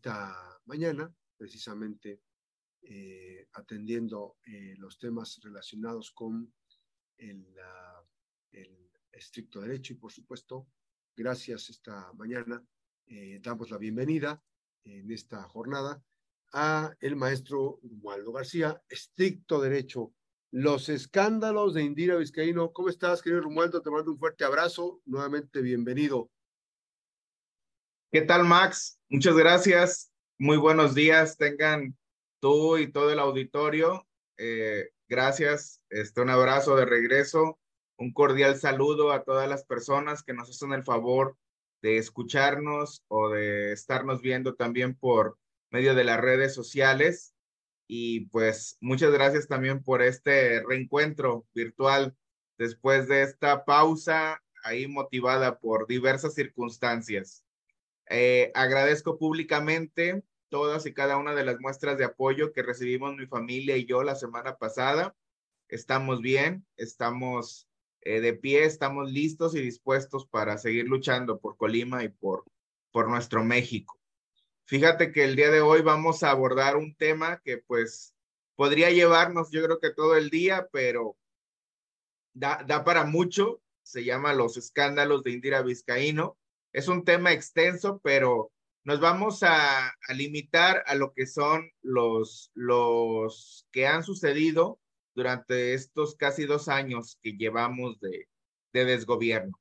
esta mañana, precisamente eh, atendiendo eh, los temas relacionados con el, el, estricto derecho y, por supuesto, gracias esta mañana, eh, damos la bienvenida en esta jornada a el maestro Waldo García, estricto derecho. Los escándalos de Indira Vizcaíno. ¿Cómo estás, querido Romualdo? Te mando un fuerte abrazo. Nuevamente, bienvenido. ¿Qué tal, Max? Muchas gracias. Muy buenos días. Tengan tú y todo el auditorio. Eh, gracias. Este, un abrazo de regreso. Un cordial saludo a todas las personas que nos hacen el favor de escucharnos o de estarnos viendo también por medio de las redes sociales. Y pues muchas gracias también por este reencuentro virtual después de esta pausa ahí motivada por diversas circunstancias. Eh, agradezco públicamente todas y cada una de las muestras de apoyo que recibimos mi familia y yo la semana pasada. Estamos bien, estamos eh, de pie, estamos listos y dispuestos para seguir luchando por Colima y por, por nuestro México. Fíjate que el día de hoy vamos a abordar un tema que pues podría llevarnos yo creo que todo el día, pero da, da para mucho. Se llama Los escándalos de Indira Vizcaíno. Es un tema extenso, pero nos vamos a, limitar a lo que son los, los que han sucedido durante estos casi dos años que llevamos de, de desgobierno.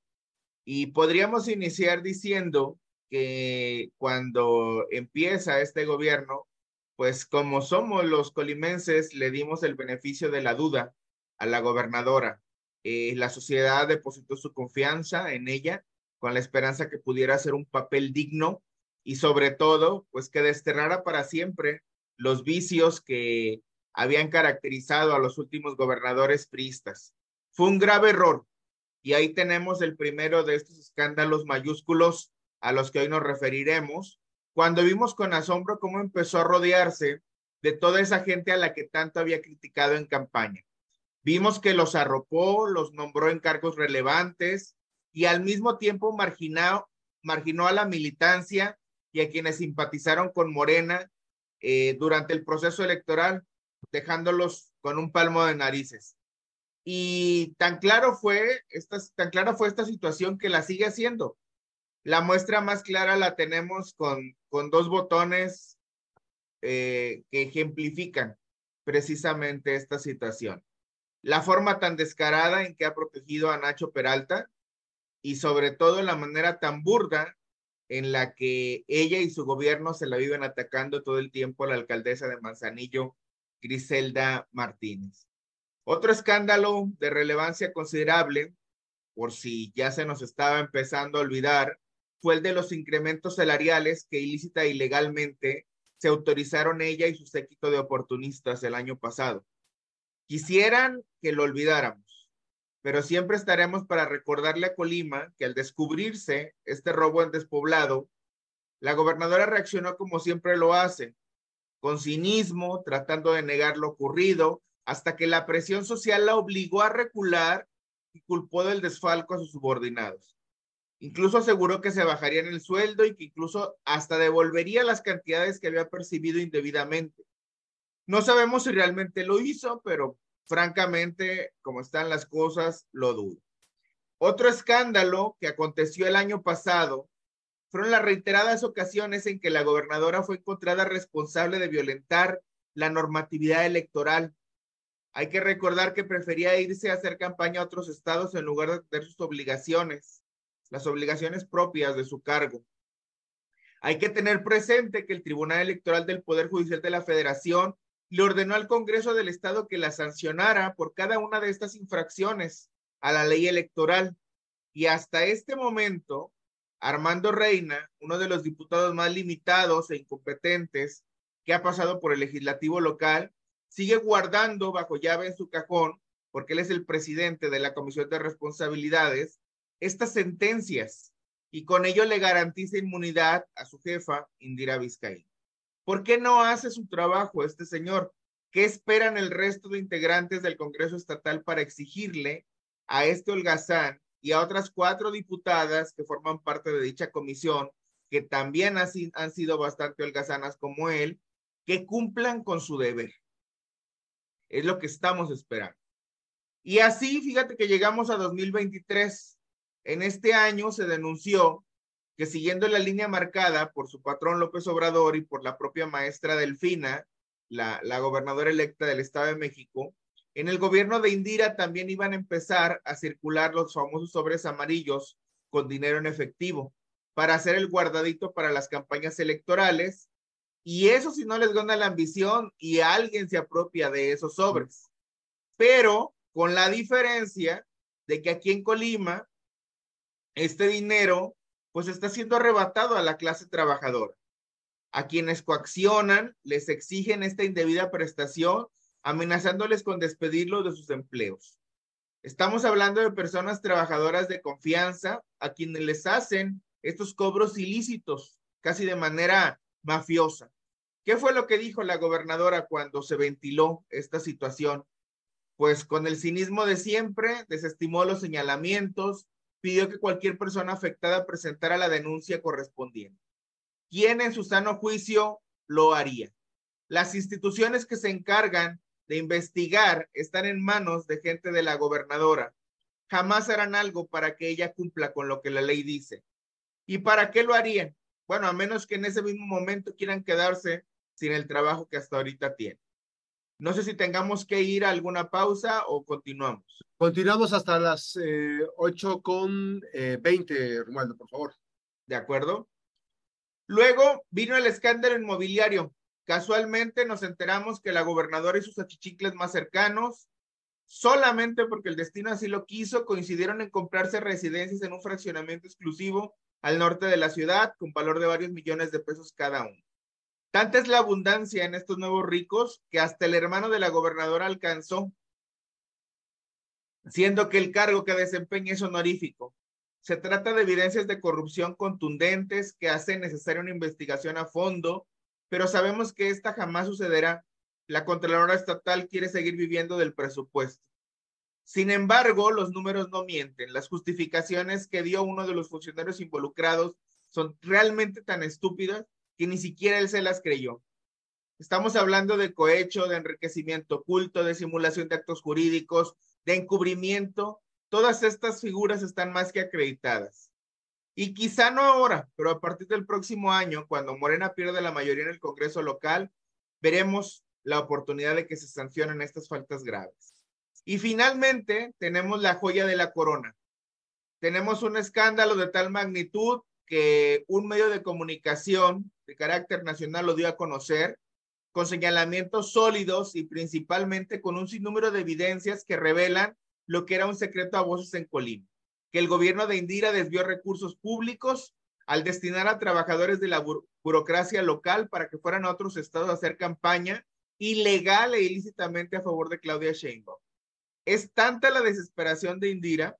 Y podríamos iniciar diciendo que cuando empieza este gobierno, pues como somos los colimenses, le dimos el beneficio de la duda a la gobernadora. Eh, la sociedad depositó su confianza en ella con la esperanza que pudiera hacer un papel digno y sobre todo, pues que desterrara para siempre los vicios que habían caracterizado a los últimos gobernadores priistas. Fue un grave error y ahí tenemos el primero de estos escándalos mayúsculos a los que hoy nos referiremos, cuando vimos con asombro cómo empezó a rodearse de toda esa gente a la que tanto había criticado en campaña. Vimos que los arropó, los nombró en cargos relevantes y al mismo tiempo marginó, marginó a la militancia y a quienes simpatizaron con Morena eh, durante el proceso electoral, dejándolos con un palmo de narices. Y tan claro fue esta, tan clara fue esta situación que la sigue haciendo. La muestra más clara la tenemos con, con dos botones eh, que ejemplifican precisamente esta situación. La forma tan descarada en que ha protegido a Nacho Peralta y sobre todo la manera tan burda en la que ella y su gobierno se la viven atacando todo el tiempo a la alcaldesa de Manzanillo, Griselda Martínez. Otro escándalo de relevancia considerable, por si ya se nos estaba empezando a olvidar, fue el de los incrementos salariales que ilícita e ilegalmente se autorizaron ella y su séquito de oportunistas el año pasado. Quisieran que lo olvidáramos pero siempre estaremos para recordarle a Colima que al descubrirse este robo en despoblado, la gobernadora reaccionó como siempre lo hace, con cinismo, tratando de negar lo ocurrido, hasta que la presión social la obligó a recular y culpó del desfalco a sus subordinados. Incluso aseguró que se bajarían el sueldo y que incluso hasta devolvería las cantidades que había percibido indebidamente. No sabemos si realmente lo hizo, pero francamente, como están las cosas, lo dudo. Otro escándalo que aconteció el año pasado fueron las reiteradas ocasiones en que la gobernadora fue encontrada responsable de violentar la normatividad electoral. Hay que recordar que prefería irse a hacer campaña a otros estados en lugar de tener sus obligaciones, las obligaciones propias de su cargo. Hay que tener presente que el Tribunal Electoral del Poder Judicial de la Federación le ordenó al Congreso del Estado que la sancionara por cada una de estas infracciones a la ley electoral. Y hasta este momento, Armando Reina, uno de los diputados más limitados e incompetentes que ha pasado por el legislativo local, sigue guardando bajo llave en su cajón, porque él es el presidente de la Comisión de Responsabilidades, estas sentencias y con ello le garantiza inmunidad a su jefa, Indira Vizcaín. ¿Por qué no hace su trabajo este señor? ¿Qué esperan el resto de integrantes del Congreso Estatal para exigirle a este holgazán y a otras cuatro diputadas que forman parte de dicha comisión que también han sido bastante holgazanas como él, que cumplan con su deber. Es lo que estamos esperando. Y así, fíjate que llegamos a 2023. En este año se denunció que siguiendo la línea marcada por su patrón López Obrador y por la propia maestra Delfina, la, la gobernadora electa del Estado de México, en el gobierno de Indira también iban a empezar a circular los famosos sobres amarillos con dinero en efectivo para hacer el guardadito para las campañas electorales. Y eso si no les gana la ambición y alguien se apropia de esos sobres. Pero con la diferencia de que aquí en Colima, este dinero pues está siendo arrebatado a la clase trabajadora. A quienes coaccionan, les exigen esta indebida prestación, amenazándoles con despedirlos de sus empleos. Estamos hablando de personas trabajadoras de confianza a quienes les hacen estos cobros ilícitos, casi de manera mafiosa. ¿Qué fue lo que dijo la gobernadora cuando se ventiló esta situación? Pues con el cinismo de siempre, desestimó los señalamientos, pidió que cualquier persona afectada presentara la denuncia correspondiente. ¿Quién en su sano juicio lo haría? Las instituciones que se encargan de investigar están en manos de gente de la gobernadora. Jamás harán algo para que ella cumpla con lo que la ley dice. ¿Y para qué lo harían? Bueno, a menos que en ese mismo momento quieran quedarse sin el trabajo que hasta ahorita tienen. No sé si tengamos que ir a alguna pausa o continuamos. Continuamos hasta las eh, 8 con eh, 20, Romualdo, por favor. ¿De acuerdo? Luego vino el escándalo inmobiliario. Casualmente nos enteramos que la gobernadora y sus achichicles más cercanos, solamente porque el destino así lo quiso, coincidieron en comprarse residencias en un fraccionamiento exclusivo al norte de la ciudad con valor de varios millones de pesos cada uno. Tanta es la abundancia en estos nuevos ricos que hasta el hermano de la gobernadora alcanzó, siendo que el cargo que desempeña es honorífico. Se trata de evidencias de corrupción contundentes que hacen necesaria una investigación a fondo, pero sabemos que esta jamás sucederá. La Contralora Estatal quiere seguir viviendo del presupuesto. Sin embargo, los números no mienten. Las justificaciones que dio uno de los funcionarios involucrados son realmente tan estúpidas que ni siquiera él se las creyó. Estamos hablando de cohecho, de enriquecimiento oculto, de simulación de actos jurídicos, de encubrimiento. Todas estas figuras están más que acreditadas. Y quizá no ahora, pero a partir del próximo año, cuando Morena pierde la mayoría en el Congreso local, veremos la oportunidad de que se sancionen estas faltas graves. Y finalmente tenemos la joya de la corona. Tenemos un escándalo de tal magnitud que un medio de comunicación de carácter nacional lo dio a conocer con señalamientos sólidos y principalmente con un sinnúmero de evidencias que revelan lo que era un secreto a voces en Colima, que el gobierno de Indira desvió recursos públicos al destinar a trabajadores de la burocracia local para que fueran a otros estados a hacer campaña ilegal e ilícitamente a favor de Claudia Sheinbaum. Es tanta la desesperación de Indira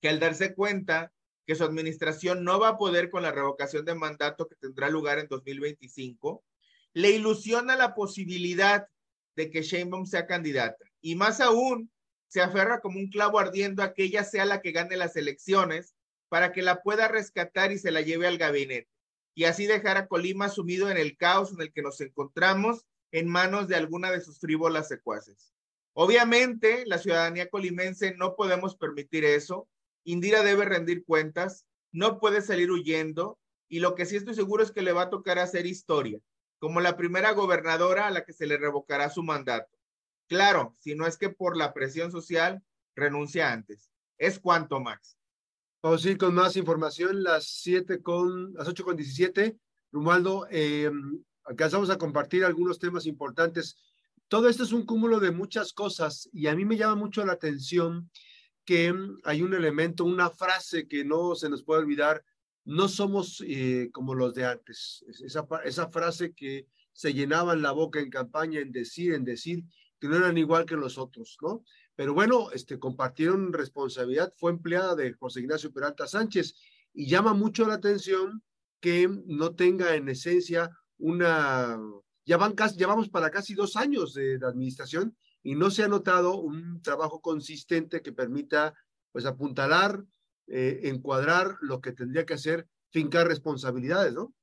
que al darse cuenta que su administración no va a poder con la revocación de mandato que tendrá lugar en 2025, le ilusiona la posibilidad de que Sheinbaum sea candidata. Y más aún, se aferra como un clavo ardiendo a que ella sea la que gane las elecciones para que la pueda rescatar y se la lleve al gabinete. Y así dejar a Colima sumido en el caos en el que nos encontramos en manos de alguna de sus frívolas secuaces. Obviamente, la ciudadanía colimense no podemos permitir eso Indira debe rendir cuentas, no puede salir huyendo y lo que sí estoy seguro es que le va a tocar hacer historia, como la primera gobernadora a la que se le revocará su mandato. Claro, si no es que por la presión social renuncia antes. Es cuanto, Max. Vamos a con más información, las siete con, las ocho con diecisiete. Rumaldo, eh, alcanzamos a compartir algunos temas importantes. Todo esto es un cúmulo de muchas cosas y a mí me llama mucho la atención que hay un elemento, una frase que no se nos puede olvidar, no somos eh, como los de antes. Esa, esa frase que se llenaban la boca en campaña en decir, en decir, que no eran igual que los otros, ¿no? Pero bueno, este, compartieron responsabilidad, fue empleada de José Ignacio Peralta Sánchez y llama mucho la atención que no tenga en esencia una, ya van casi, llevamos para casi dos años de, de administración y no se ha notado un trabajo consistente que permita pues apuntalar, eh, encuadrar lo que tendría que hacer fincar responsabilidades, ¿no?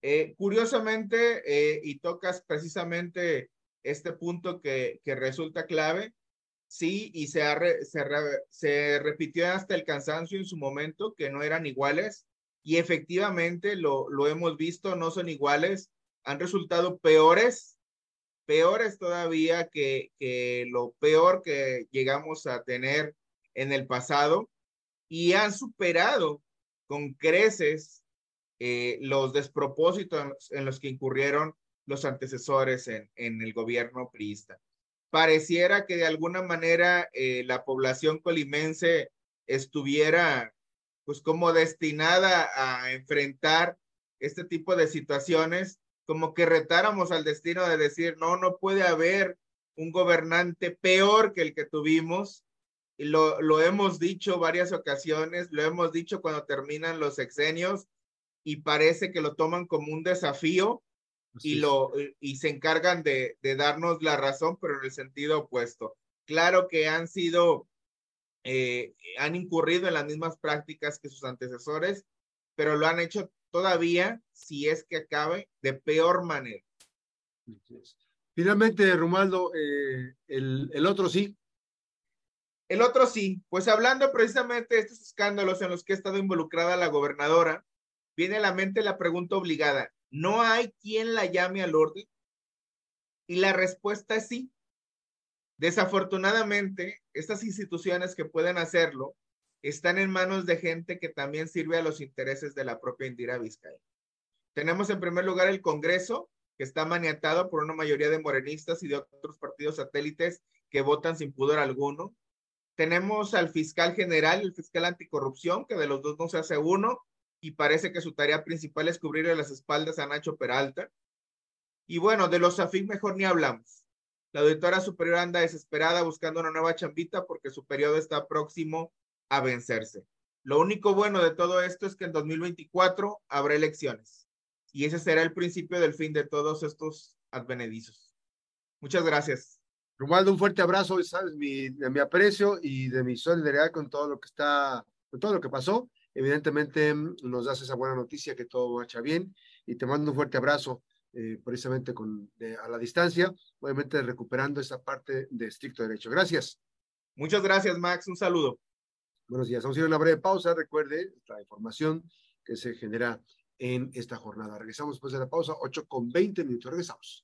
Eh, curiosamente, eh, y tocas precisamente este punto que, que resulta clave, sí, y se, se, se, repitió hasta el cansancio en su momento, que no eran iguales, y efectivamente lo, lo hemos visto, no son iguales, han resultado peores, peores todavía que, lo peor que llegamos a tener en el pasado, y han superado con creces eh, los despropósitos en los que incurrieron los antecesores en, en el gobierno priista. Pareciera que de alguna manera eh, la población colimense estuviera pues como destinada a enfrentar este tipo de situaciones, como que retáramos al destino de decir, no, no puede haber un gobernante peor que el que tuvimos. Y lo, lo hemos dicho varias ocasiones, lo hemos dicho cuando terminan los sexenios y parece que lo toman como un desafío y, lo, y se encargan de, de, darnos la razón, pero en el sentido opuesto. Claro que han sido, eh, han incurrido en las mismas prácticas que sus antecesores, pero lo han hecho todavía, si es que acabe, de peor manera. Finalmente, Romualdo, eh, el, el otro sí. El otro sí, pues hablando precisamente de estos escándalos en los que ha estado involucrada la gobernadora, viene a la mente la pregunta obligada, ¿no hay quien la llame al orden? Y la respuesta es sí. Desafortunadamente, estas instituciones que pueden hacerlo están en manos de gente que también sirve a los intereses de la propia Indira Vizcaya. Tenemos en primer lugar el Congreso, que está maniatado por una mayoría de morenistas y de otros partidos satélites que votan sin pudor alguno. Tenemos al fiscal general, el fiscal anticorrupción, que de los dos no se hace uno, y parece que su tarea principal es cubrirle las espaldas a Nacho Peralta. Y bueno, de los AFIC mejor ni hablamos. La auditora superior anda desesperada buscando una nueva chambita porque su periodo está próximo a vencerse. Lo único bueno de todo esto es que en 2024 habrá elecciones y ese será el principio del fin de todos estos advenedizos. Muchas gracias. Romualdo, un fuerte abrazo, sabes, mi, de mi aprecio y de mi solidaridad con todo lo que está, con todo lo que pasó evidentemente mm, nos das esa buena noticia que todo marcha bien y te mando un fuerte abrazo eh, precisamente con, a la distancia, obviamente recuperando esa parte de estricto derecho. Gracias. Muchas gracias, Max. Un saludo. Buenos días. Vamos a ir una breve pausa. Recuerde la información que se genera en esta jornada. Regresamos después de la pausa, 8 con 20 minutos. Regresamos.